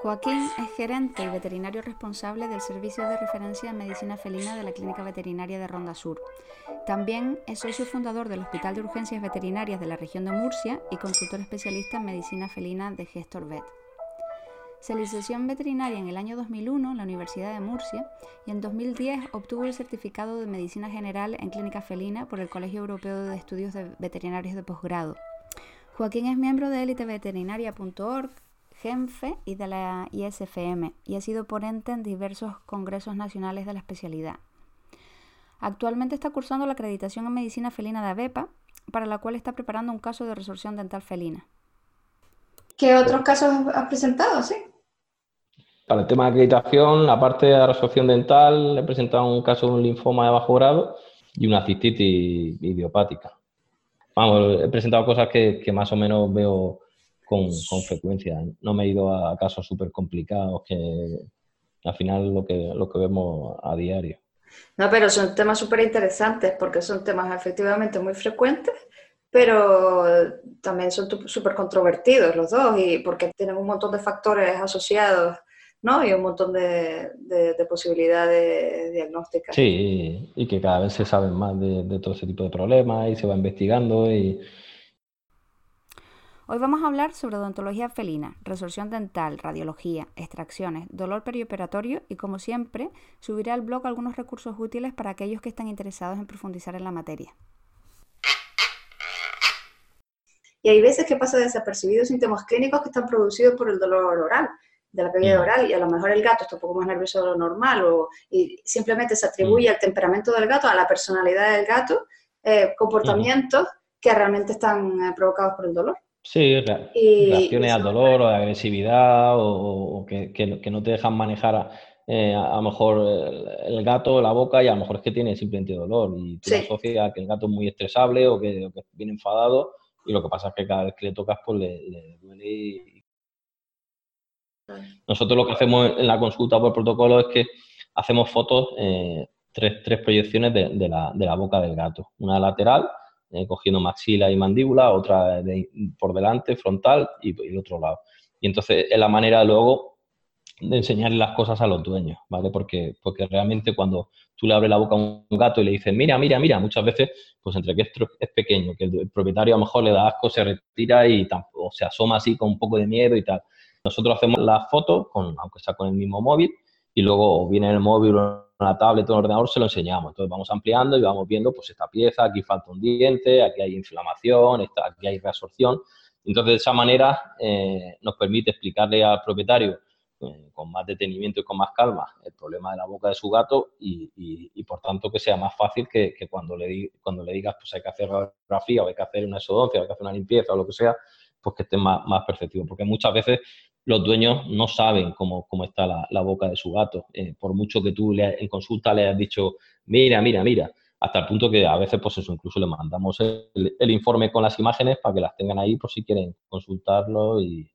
Joaquín es gerente y veterinario responsable del Servicio de Referencia en Medicina Felina de la Clínica Veterinaria de Ronda Sur. También es socio fundador del Hospital de Urgencias Veterinarias de la región de Murcia y consultor especialista en Medicina Felina de Gestor Vet. Se licenció en veterinaria en el año 2001 en la Universidad de Murcia y en 2010 obtuvo el certificado de Medicina General en Clínica Felina por el Colegio Europeo de Estudios de Veterinarios de Posgrado. Joaquín es miembro de éliteveterinaria.org GENFE y de la ISFM y ha sido ponente en diversos congresos nacionales de la especialidad. Actualmente está cursando la acreditación en medicina felina de ABEPA, para la cual está preparando un caso de resorción dental felina. ¿Qué otros casos has presentado? Sí. Para el tema de acreditación, aparte de la resorción dental, he presentado un caso de un linfoma de bajo grado y una cistitis idiopática. Vamos, he presentado cosas que, que más o menos veo con, frecuencia. No me he ido a casos súper complicados que al final lo que, lo que vemos a diario. No, pero son temas súper interesantes porque son temas efectivamente muy frecuentes, pero también son súper controvertidos los dos y porque tienen un montón de factores asociados ¿no? y un montón de, de, posibilidades diagnósticas. Sí, y que cada vez se saben más de, de todo ese tipo de problemas y se va investigando y Hoy vamos a hablar sobre odontología felina, resorción dental, radiología, extracciones, dolor perioperatorio y como siempre subiré al blog algunos recursos útiles para aquellos que están interesados en profundizar en la materia. Y hay veces que pasa desapercibidos síntomas clínicos que están producidos por el dolor oral, de la cavidad oral, y a lo mejor el gato está un poco más nervioso de lo normal, o, y simplemente se atribuye al temperamento del gato, a la personalidad del gato, eh, comportamientos que realmente están eh, provocados por el dolor. Sí, reacciones al dolor o de agresividad o, que, no te dejan manejar eh, a, lo mejor el, gato, la boca y a lo mejor es que tiene simplemente dolor y tú asocias a que el gato es muy estresable o que, viene enfadado y lo que pasa es que cada vez que le tocas pues le, duele Nosotros lo que hacemos en la consulta por protocolo es que hacemos fotos, eh, tres, tres, proyecciones de, de, la, de la boca del gato, una lateral eh, cogiendo maxila y mandíbula, otra por delante, frontal y, el otro lado. Y entonces es la manera luego de enseñarle las cosas a los dueños, ¿vale? Porque, porque realmente cuando tú le abres la boca a un gato y le dices, mira, mira, mira, muchas veces, pues entre que es, pequeño, que el, propietario a lo mejor le da asco, se retira y o se asoma así con un poco de miedo y tal. Nosotros hacemos la foto, con, aunque sea con el mismo móvil, y luego viene el móvil o la tablet o el ordenador, se lo enseñamos. Entonces vamos ampliando y vamos viendo, pues esta pieza, aquí falta un diente, aquí hay inflamación, aquí hay reabsorción. Entonces de esa manera eh, nos permite explicarle al propietario eh, con más detenimiento y con más calma el problema de la boca de su gato y, por tanto que sea más fácil que, cuando, le, cuando le digas pues hay que hacer radiografía o hay que hacer una exodoncia o hay que hacer una limpieza o lo que sea, pues que esté más, más perceptivo. Porque muchas veces los dueños no saben cómo, cómo está la, boca de su gato. Eh, por mucho que tú le, en consulta le hayas dicho, mira, mira, mira, hasta el punto que a veces, pues eso, incluso le mandamos el, informe con las imágenes para que las tengan ahí por si quieren consultarlo y,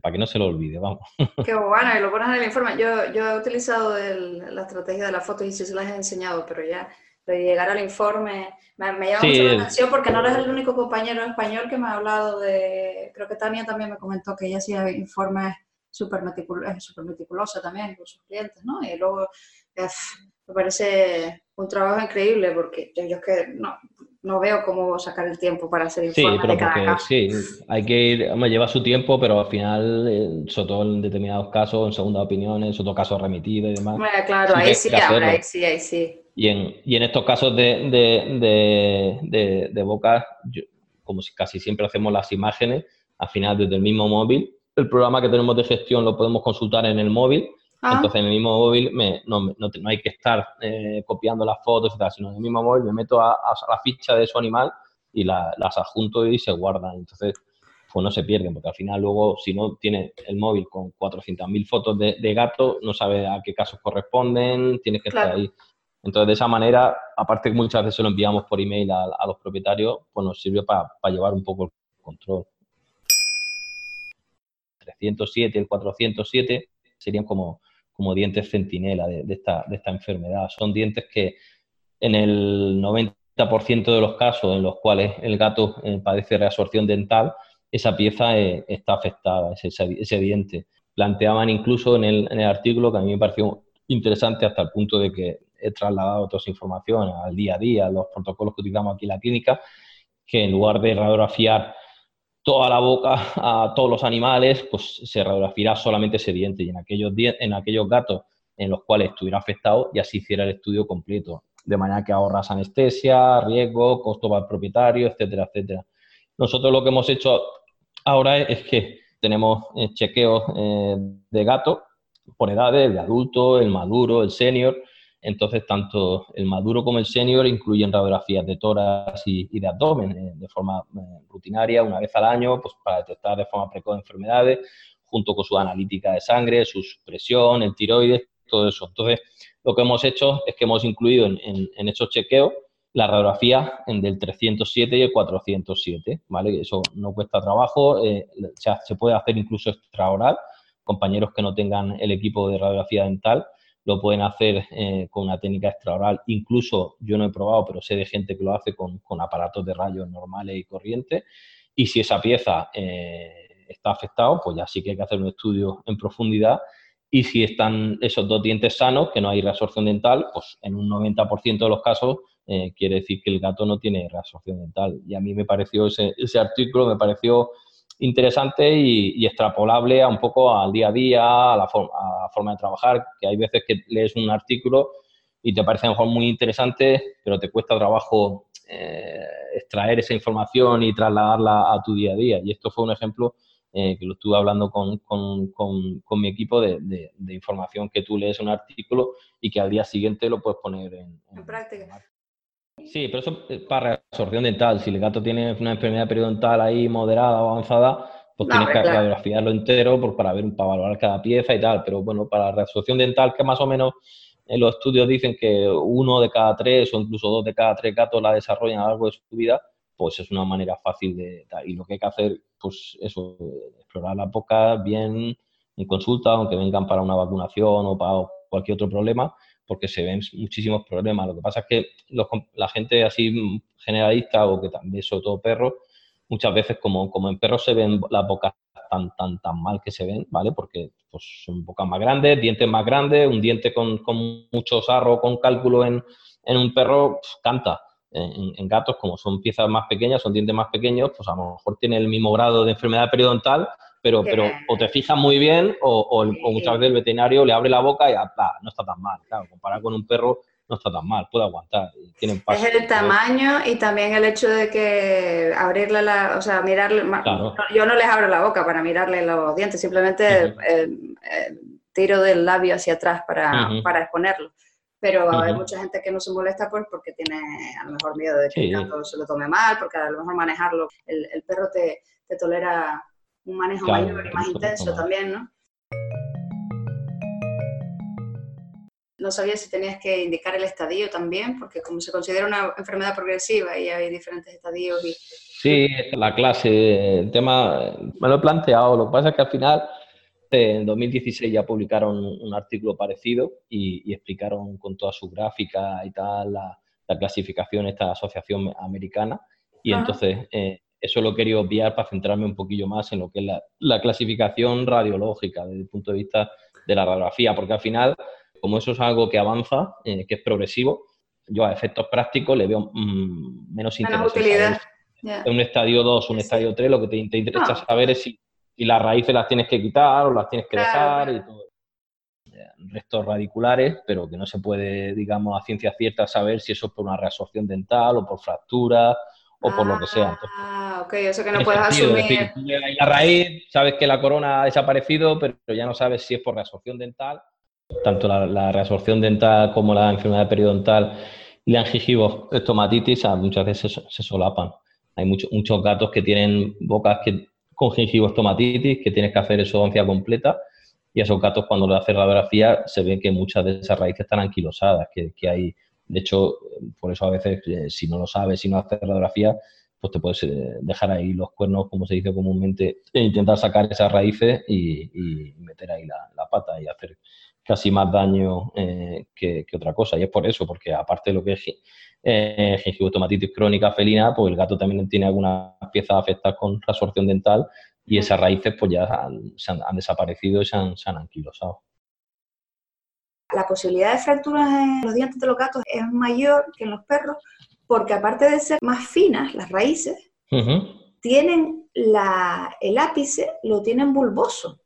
para que no se lo olvide, vamos. Qué bueno, y lo pones en el informe. Yo, yo he utilizado la estrategia de las fotos y sí se las he enseñado, pero ya de llegar al informe. Me, me llama mucho la atención porque no eres el único compañero español que me ha hablado de. Creo que Tania también me comentó que ella hacía informes súper meticulosos también con sus clientes, ¿no? Y luego me parece un trabajo increíble porque yo, es que no, no veo cómo sacar el tiempo para hacer informes sí, de cada caso. Sí, hay que ir, me lleva su tiempo, pero al final, eh, sobre todo en determinados casos, en segunda opiniones, en otro caso remitido y demás. Bueno, claro, ahí sí, ahora, ahí sí, ahí sí. Y en, y en estos casos de, de, de, de boca, como si casi siempre hacemos las imágenes, al final desde el mismo móvil, el programa que tenemos de gestión lo podemos consultar en el móvil. Ah. Entonces en el mismo móvil me, no, no, no, hay que estar eh, copiando las fotos y tal, sino en el mismo móvil me meto a, a la ficha de su animal y la, las adjunto y se guardan. Entonces, pues no se pierden, porque al final luego, si no tiene el móvil con 400.000 fotos de, de, gato, no sabe a qué casos corresponden, tienes que estar ahí entonces, de esa manera, aparte que muchas veces lo enviamos por email a, los propietarios, pues nos sirve para llevar un poco el control. 307 y el 407 serían como, como dientes centinela de, esta, de esta enfermedad. Son dientes que en el 90% de los casos en los cuales el gato eh, padece reabsorción dental, esa pieza eh, está afectada, ese, ese, diente. Planteaban incluso en el, en el artículo, que a mí me pareció interesante hasta el punto de que he trasladado otras informaciones al día a día, los protocolos que utilizamos aquí en la clínica, que en lugar de radiografiar toda la boca a todos los animales, pues se radiografiará solamente ese diente y en aquellos, en aquellos gatos en los cuales estuviera afectado ya se hiciera el estudio completo, de manera que ahorras anestesia, riesgo, costo para el propietario, etcétera, etcétera. Nosotros lo que hemos hecho ahora es, que tenemos eh, chequeos eh, de gato por edades, de adulto, el maduro, el senior, entonces, tanto el maduro como el senior incluyen radiografías de tórax y, de abdomen eh, de forma eh, rutinaria, una vez al año, pues para detectar de forma precoz enfermedades, junto con su analítica de sangre, su presión, el tiroides, todo eso. Entonces, lo que hemos hecho es que hemos incluido en, esos chequeos la radiografía del 307 y el 407, ¿vale? Eso no cuesta trabajo, eh, se puede hacer incluso extraoral, compañeros que no tengan el equipo de radiografía dental lo pueden hacer eh, con una técnica extraoral. Incluso yo no he probado, pero sé de gente que lo hace con, aparatos de rayos normales y corrientes. Y si esa pieza eh, está afectada, pues ya sí que hay que hacer un estudio en profundidad. Y si están esos dos dientes sanos, que no hay reabsorción dental, pues en un 90% de los casos eh, quiere decir que el gato no tiene reabsorción dental. Y a mí me pareció ese artículo, me pareció interesante y, extrapolable a un poco al día a día, a la, forma, de trabajar, que hay veces que lees un artículo y te parece a lo mejor muy interesante, pero te cuesta trabajo eh, extraer esa información y trasladarla a tu día a día. Y esto fue un ejemplo eh, que lo estuve hablando con, mi equipo de, información que tú lees un artículo y que al día siguiente lo puedes poner en, en práctica. Sí, pero eso es para reabsorción dental. Si el gato tiene una enfermedad periodontal ahí moderada o avanzada, pues tienes que radiografiarlo entero por, para ver, para valorar cada pieza y tal. Pero bueno, para la reabsorción dental, que más o menos en los estudios dicen que uno de cada tres o incluso dos de cada tres gatos la desarrollan a lo largo de su vida, pues es una manera fácil de... Y lo que hay que hacer, pues eso, explorar la boca bien en consulta, aunque vengan para una vacunación o para cualquier otro problema, porque se ven muchísimos problemas. Lo que pasa es que la gente así generalista o que también, sobre todo perros, muchas veces como, como en perros se ven las bocas tan, tan, tan mal que se ven, ¿vale? Porque pues, son bocas más grandes, dientes más grandes, un diente con, con mucho sarro, con cálculo en, en un perro, pues, canta. En, en, gatos, como son piezas más pequeñas, son dientes más pequeños, pues a lo mejor tiene el mismo grado de enfermedad periodontal, pero, pero o te fijas muy bien o, muchas veces el veterinario le abre la boca y ah, no está tan mal. Claro, comparado con un perro no está tan mal, puede aguantar. es el tamaño y también el hecho de que abrirle la, o sea, mirarle, yo no les abro la boca para mirarle los dientes, simplemente tiro del labio hacia atrás para, para exponerlo. Pero hay mucha gente que no se molesta pues porque tiene a lo mejor miedo de que el gato se lo tome mal, porque a lo mejor manejarlo, el, el perro te, te tolera un manejo mayor y más intenso también, ¿no? No sabía si tenías que indicar el estadio también, porque como se considera una enfermedad progresiva y hay diferentes estadios. Y... Sí, la clase, el tema, me lo he planteado, lo que pasa es que al final en 2016 ya publicaron un artículo parecido y, explicaron con toda su gráfica y tal la, clasificación esta asociación americana y entonces eh, eso lo quería obviar para centrarme un poquillo más en lo que es la, clasificación radiológica desde el punto de vista de la radiografía, porque al final, como eso es algo que avanza, eh, que es progresivo, yo a efectos prácticos le veo mm, menos interés. utilidad. Un estadio 2, un estadio 3, lo que te, interesa saber es si, las raíces las tienes que quitar o las tienes que dejar y todo. Restos radiculares, pero que no se puede, digamos, a ciencia cierta saber si eso es por una reabsorción dental o por fractura o por lo que sea. ah, ok, eso que no puedes asumir. la raíz, sabes que la corona ha desaparecido, pero ya no sabes si es por reabsorción dental. Tanto la, reabsorción dental como la enfermedad periodontal y la estomatitis muchas veces se, solapan. Hay muchos muchos gatos que tienen bocas que, con estomatitis que tienes que hacer esodoncia completa y esos gatos cuando le haces radiografía se ve que muchas de esas raíces están anquilosadas, que, que hay de hecho, por eso a veces, eh, si no lo sabes, si no haces radiografía, pues te puedes eh, dejar ahí los cuernos, como se dice comúnmente, e intentar sacar esas raíces y, meter ahí la, pata y hacer casi más daño eh, que, otra cosa. Y es por eso, porque aparte de lo que es eh, gingivotomatitis crónica felina, pues el gato también tiene algunas piezas afectadas con resorción dental y esas raíces pues ya han, han, desaparecido y se han, se han anquilosado. La posibilidad de fracturas en los dientes de los gatos es mayor que en los perros porque aparte de ser más finas las raíces, tienen la, el ápice, lo tienen bulboso.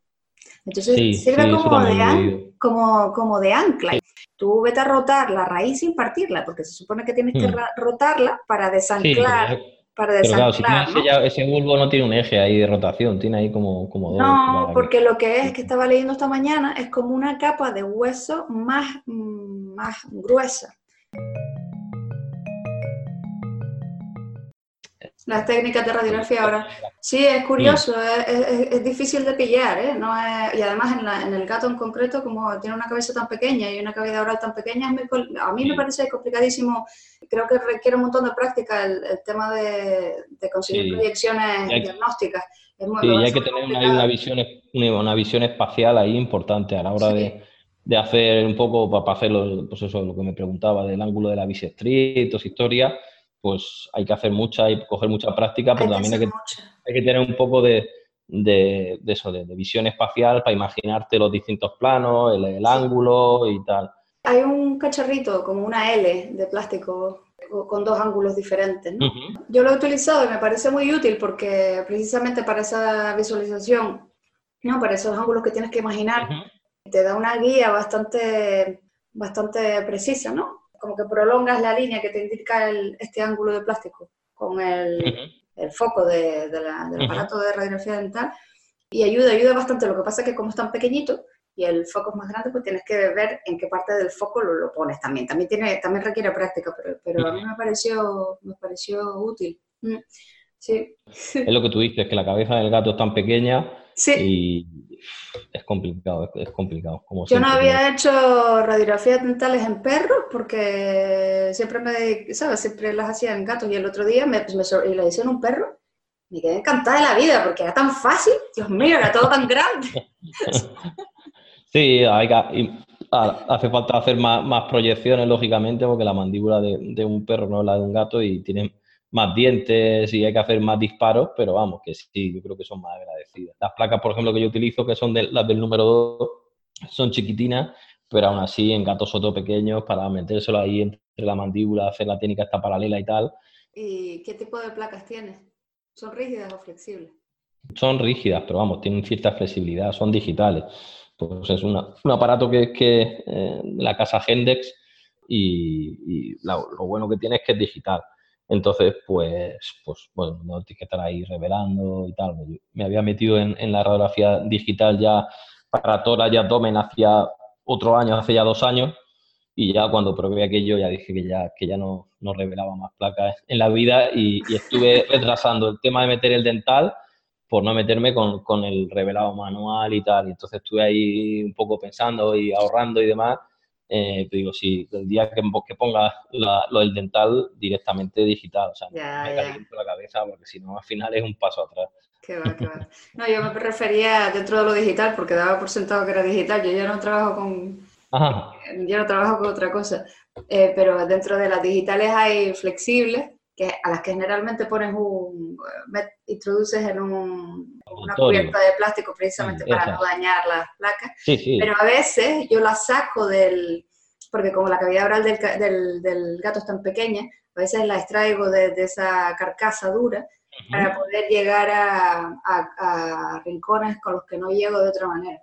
Entonces sirve como, de como, como, de ancla. Tú vete a rotar la raíz sin partirla, porque se supone que tienes que hmm. rotarla para desanclar. para desanclar pero claro, ese, bulbo no tiene un eje ahí de rotación, tiene ahí como, como No, porque lo que es que estaba leyendo esta mañana es como una capa de hueso más, más gruesa. Las técnicas de radiografía ahora. Sí, es curioso, es, difícil de pillar, ¿eh? No y además en, el gato en concreto, como tiene una cabeza tan pequeña y una cavidad oral tan pequeña, a mí me parece complicadísimo. Creo que requiere un montón de práctica el, tema de, conseguir proyecciones diagnósticas. sí, y hay que tener una, visión, una visión espacial ahí importante a la hora de, hacer un poco, para hacer pues eso, lo que me preguntaba del ángulo de la bisectriz, historia pues hay que hacer mucha y coger mucha práctica, pero también hay que, hay que, tener un poco de, de, eso, de, visión espacial para imaginarte los distintos planos, el, ángulo y tal. Hay un cacharrito como una L de plástico con dos ángulos diferentes. ¿no? Yo lo he utilizado y me parece muy útil porque precisamente para esa visualización, ¿no? para esos ángulos que tienes que imaginar, te da una guía bastante, bastante precisa, ¿no? Como que prolongas la línea que te indica este ángulo de plástico con el, foco del aparato de radiografía dental y ayuda, ayuda bastante. Lo que pasa es que como es tan pequeñito y el foco es más grande, pues tienes que ver en qué parte del foco lo, pones también. También, tiene, también requiere práctica, pero, a mí me pareció, me pareció útil. Mm, sí. Es lo que tú dices, que la cabeza del gato es tan pequeña y es complicado, es, complicado. Como Yo no había hecho radiografías dentales en perros porque siempre me, ¿sabes? Siempre las hacía en gatos y el otro día me, me y la hice en un perro. Me quedé encantada de la vida porque era tan fácil. Dios mío, era todo tan grande. sí, hay hace falta hacer más, más, proyecciones, lógicamente, porque la mandíbula de, de, un perro no es la de un gato y tiene más dientes y hay que hacer más disparos, pero vamos, que sí, yo creo que son más agradecidas. Las placas, por ejemplo, que yo utilizo, que son de, las del número 2, son chiquitinas, pero aún así en gatos soto pequeños para metérselo ahí entre la mandíbula, hacer la técnica esta paralela y tal. ¿Y qué tipo de placas tienes? ¿Son rígidas o flexibles? Son rígidas, pero vamos, tienen cierta flexibilidad, son digitales. Pues es un aparato que es que eh, la casa Gendex y, lo bueno que tiene es que es digital. Entonces, pues, pues bueno, no que estar ahí revelando y tal. Me había metido en, la radiografía digital ya para tórax y abdomen hacía otro año, hace ya dos años, y ya cuando probé aquello ya dije que ya, que ya no, no revelaba más placas en la vida y, estuve retrasando el tema de meter el dental por no meterme con, con el revelado manual y tal. Y entonces estuve ahí un poco pensando y ahorrando y demás eh, te digo, si el día que, que ponga lo del dental directamente digital, o sea, me caliento la cabeza porque si no, al final es un paso atrás. Qué va, qué va. No, yo me refería dentro de lo digital porque daba por sentado que era digital. Yo ya no trabajo con. Yo no trabajo con otra cosa. Eh, pero dentro de las digitales hay flexibles, que, a las que generalmente pones un. introduces en un, una cubierta de plástico precisamente para no dañar las placas. Pero a veces yo las saco del, porque como la cavidad oral del, del, gato es tan pequeña, a veces la extraigo de, esa carcasa dura para poder llegar a, a, rincones con los que no llego de otra manera.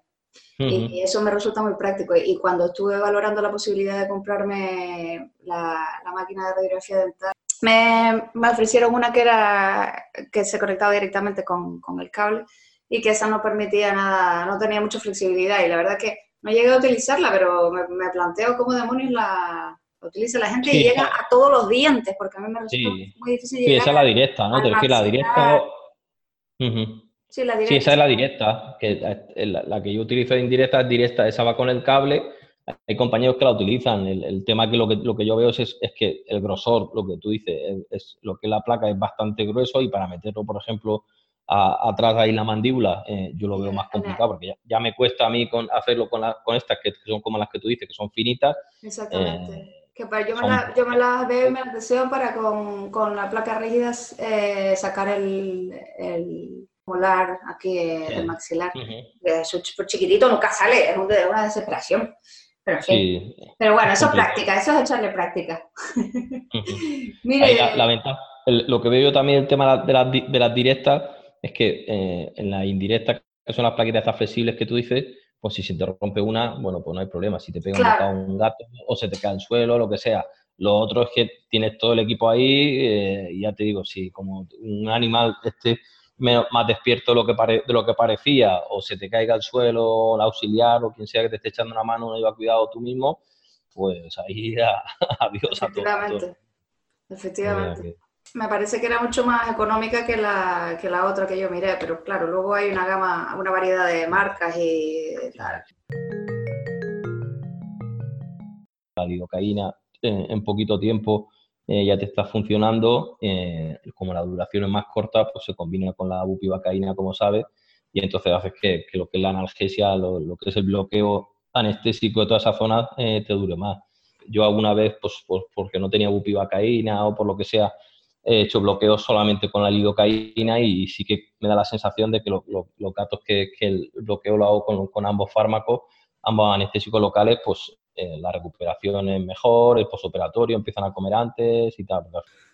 y, eso me resulta muy práctico. Y cuando estuve valorando la posibilidad de comprarme la, la máquina de radiografía dental, me, me, ofrecieron una que era que se conectaba directamente con, con, el cable y que esa no permitía nada, no tenía mucha flexibilidad y la verdad que no llegué a utilizarla, pero me, me planteo cómo demonios la, utiliza la gente y llega a todos los dientes, porque a mí me resulta muy difícil llegar. Sí, esa es la directa, ¿no? Te refieres la directa. Sí, la directa. Sí, esa es la directa, que la, la, que yo utilizo en directa es directa, esa va con el cable hay compañeros que la utilizan. El, tema que lo, que lo que yo veo es, es, que el grosor, lo que tú dices, es, lo que la placa es bastante grueso y para meterlo, por ejemplo, atrás ahí la mandíbula, eh, yo lo veo más complicado porque ya, me cuesta a mí con, hacerlo con, con estas que, son como las que tú dices, que son finitas. Exactamente. Eh, que para, yo, me yo, me las veo y me las deseo para con, con la placa rígida eh, sacar el, el, molar aquí, el maxilar. Es súper chiquitito, nunca sale, es una desesperación. Pero, sí, pero bueno, eso es práctica, eso es echarle práctica. Mire, la, ventaja, lo que veo yo también el tema de las, de las directas es que eh, en la indirecta, que son las plaquitas estas flexibles que tú dices, pues si se te rompe una, bueno, pues no hay problema. Si te pega un, gato o se te cae al suelo, lo que sea. Lo otro es que tienes todo el equipo ahí eh, y ya te digo, si como un animal más despierto de lo, que de lo que parecía o se te caiga al suelo, el auxiliar o quien sea que te esté echando una mano, no lleva cuidado tú mismo, pues ahí adiós a todo. Efectivamente. Me parece que era mucho más económica que la, que la otra que yo miré, pero claro, luego hay una gama, una variedad de marcas y tal. La lidocaína en, poquito tiempo eh, ya te está funcionando, eh, como la duración es más corta, pues se combina con la bupivacaína, como sabes, y entonces haces que, lo que es la analgesia, lo, que es el bloqueo anestésico de toda esa zona, eh, te dure más. Yo alguna vez, pues, pues porque no tenía bupivacaína o por lo que sea, he hecho bloqueos solamente con la lidocaína y sí que me da la sensación de que los gatos que, el bloqueo lo hago con, ambos fármacos, ambos anestésicos locales, pues eh, la recuperación es mejor, el posoperatorio empiezan a comer antes y tal.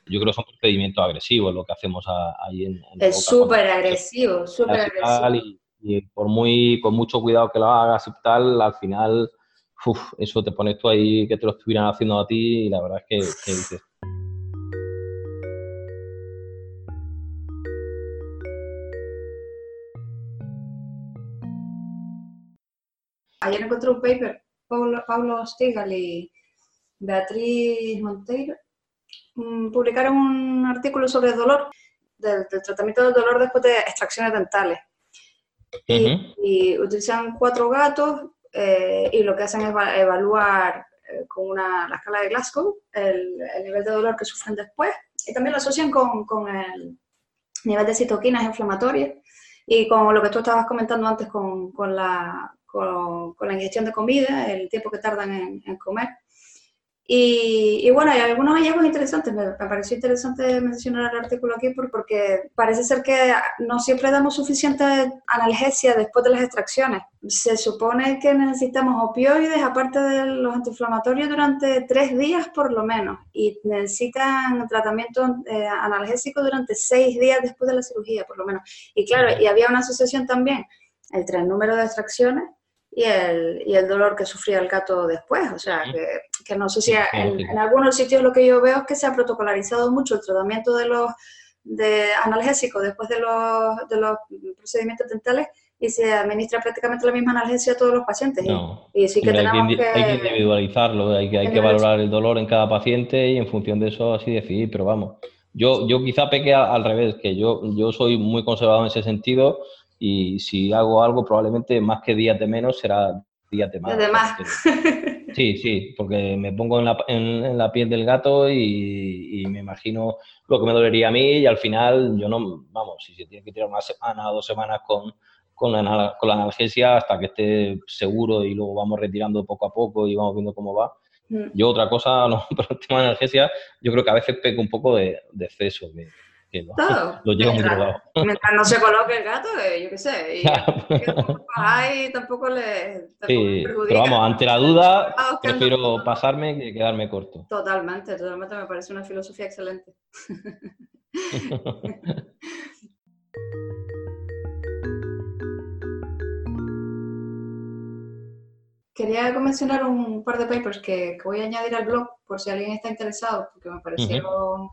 Yo creo que son procedimientos agresivos lo que hacemos ahí en, Es súper agresivo, súper agresivo. Y, por muy, con mucho cuidado que lo hagas y tal, al final, eso te pones tú ahí que te lo estuvieran haciendo a ti y la verdad es que, que dices, ayer encontré un paper, Paulo, Paulo Stigal y Beatriz Monteiro mm, publicaron un artículo sobre el dolor, del, tratamiento del dolor después de extracciones dentales. y, utilizan cuatro gatos eh, y lo que hacen es evaluar eh, con una, la escala de Glasgow el, nivel de dolor que sufren después y también lo asocian con, con el nivel de citoquinas inflamatorias y con lo que tú estabas comentando antes con, con la con, la ingestión de comida, el tiempo que tardan en, comer. Y, bueno, hay algunos hallazgos interesantes. Me, pareció interesante mencionar el artículo aquí porque parece ser que no siempre damos suficiente analgesia después de las extracciones. Se supone que necesitamos opioides, aparte de los antiinflamatorios, durante tres días por lo menos. Y necesitan tratamiento eh, analgésico durante seis días después de la cirugía, por lo menos. Y claro, y había una asociación también entre el número de extracciones y el, y el dolor que sufría el gato después. O sea, que, que no sé si en, algunos sitios lo que yo veo es que se ha protocolarizado mucho el tratamiento de los de analgésicos después de los, de los procedimientos dentales y se administra prácticamente la misma analgesia a todos los pacientes. y, sí que tenemos hay que, hay que individualizarlo, hay que, hay que valorar el dolor en cada paciente y en función de eso así decidir, pero vamos. Yo, yo quizá peque al revés, que yo, yo soy muy conservador en ese sentido y si hago algo probablemente más que días de menos será días de más. De más. Sí, sí, porque me pongo en la, en, la piel del gato y, me imagino lo que me dolería a mí y al final yo no, vamos, si se tiene que tirar una semana o dos semanas con, con, la, con la analgesia hasta que esté seguro y luego vamos retirando poco a poco y vamos viendo cómo va. Mm. Yo otra cosa, no, pero el tema de analgesia, yo creo que a veces peco un poco de, de exceso, lo, llevo muy drogado. Mientras no se coloque el gato, eh, yo qué sé. Y, tampoco le. sí, pero vamos, ante la duda, prefiero pasarme que quedarme corto. Totalmente, totalmente me parece una filosofía excelente. Quería mencionar un par de papers que, voy a añadir al blog por si alguien está interesado, porque me parecieron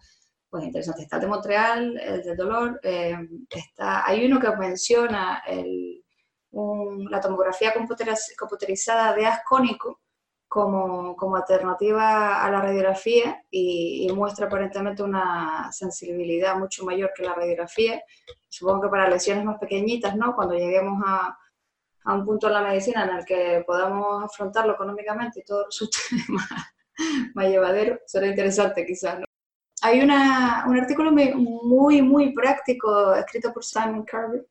pues interesante. Está de Montreal, el del dolor. Eh, está, hay uno que menciona la tomografía computerizada de ascónico como, como, alternativa a la radiografía y, muestra aparentemente una sensibilidad mucho mayor que la radiografía. Supongo que para lesiones más pequeñitas, ¿no? Cuando lleguemos a, a un punto en la medicina en el que podamos afrontarlo económicamente y todo resulte más, más llevadero, será interesante quizás, ¿no? Hay una, un artículo muy, muy práctico escrito por Simon Kirby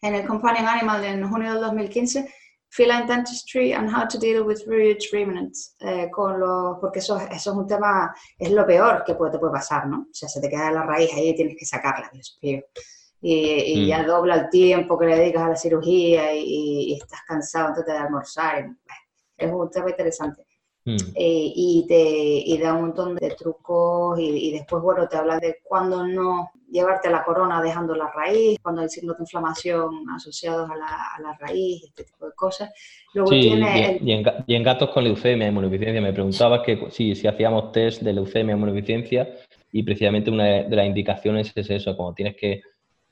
en el Companion Animal en junio del 2015, Feline Dentistry and How to Deal with Ridge Remnants, eh, con los, porque eso, eso es un tema, es lo peor que puede, te puede pasar, ¿no? O sea, se te queda la raíz ahí y tienes que sacarla, Dios mío. Y, y ya mm. dobla el tiempo que le dedicas a la cirugía y, y estás cansado antes de almorzar. es un tema interesante. Mm. Eh, y, te, y da un montón de trucos y, después, bueno, te habla de cuándo no llevarte la corona dejando la raíz, cuando hay signos de inflamación asociados a la, a la raíz, este tipo de cosas. Luego tiene y, en, gatos con leucemia y inmunodeficiencia, me preguntabas que sí, si hacíamos test de leucemia y inmunodeficiencia y precisamente una de las indicaciones es eso, como tienes que,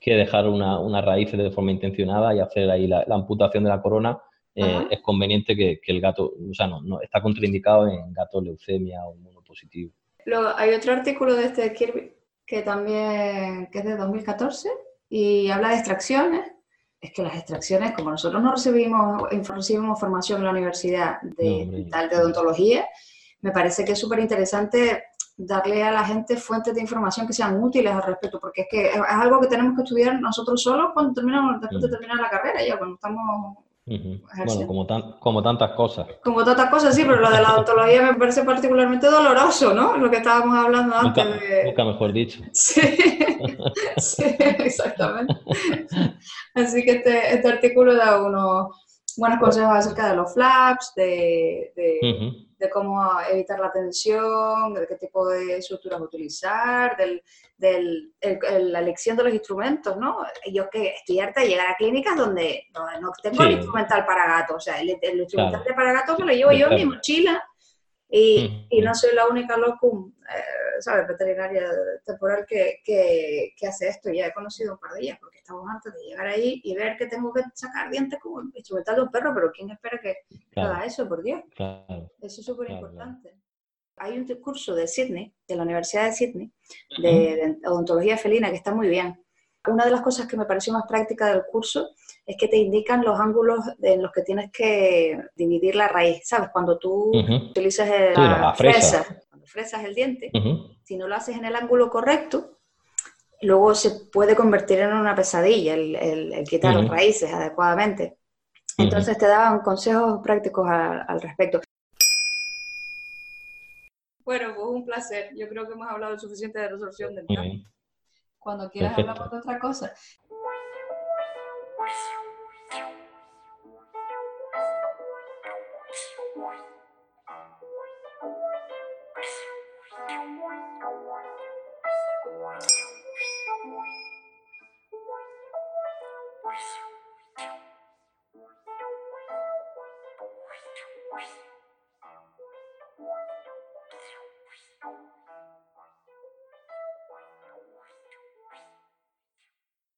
que dejar una, una, raíz de forma intencionada y hacer ahí la amputación de la corona, eh, es conveniente que, el gato, o sea, no, no, está contraindicado en gatos leucemia o inmunopositivo. Luego, hay otro artículo de este Kirby que también que es de 2014 y habla de extracciones. Es que las extracciones, como nosotros no recibimos, recibimos formación en la universidad de, tal de odontología, me parece que es súper interesante darle a la gente fuentes de información que sean útiles al respecto, porque es que es algo que tenemos que estudiar nosotros solos cuando terminamos, después de terminar la carrera, ya cuando estamos bueno, como, como tantas cosas. Como tantas cosas, sí, pero lo de la odontología me parece particularmente doloroso, ¿no? Lo que estábamos hablando antes. Nunca, mejor dicho. Sí, sí, exactamente. Así que este, este artículo da unos buenos consejos acerca de los flaps, de, de, cómo evitar la tensión, de qué tipo de estructuras utilizar, del, del la elección de los instrumentos, ¿no? Yo que estoy harta de llegar a clínicas donde, no tengo el instrumental para gato, o sea, el, instrumental para gato me lo llevo yo en mi mochila y, y no soy la única locum, eh, ¿sabes? Veterinaria temporal que, que, que, hace esto. Ya he conocido un par de ellas porque estamos antes de llegar ahí y ver que tengo que sacar dientes como el de un perro, pero ¿quién espera que haga eso, por Dios? Eso es súper importante. Hay un curso de Sydney, de la Universidad de Sydney, de odontología felina, que está muy bien. Una de las cosas que me pareció más práctica del curso es que te indican los ángulos en los que tienes que dividir la raíz, ¿sabes? Cuando tú utilizas la, fresa, cuando fresas el diente, si no lo haces en el ángulo correcto, luego se puede convertir en una pesadilla el, quitar las raíces adecuadamente. Entonces te daban consejos prácticos al respecto. Bueno, pues un placer. Yo creo que hemos hablado suficiente de resolución del tema. Cuando quieras hablar de otra cosa.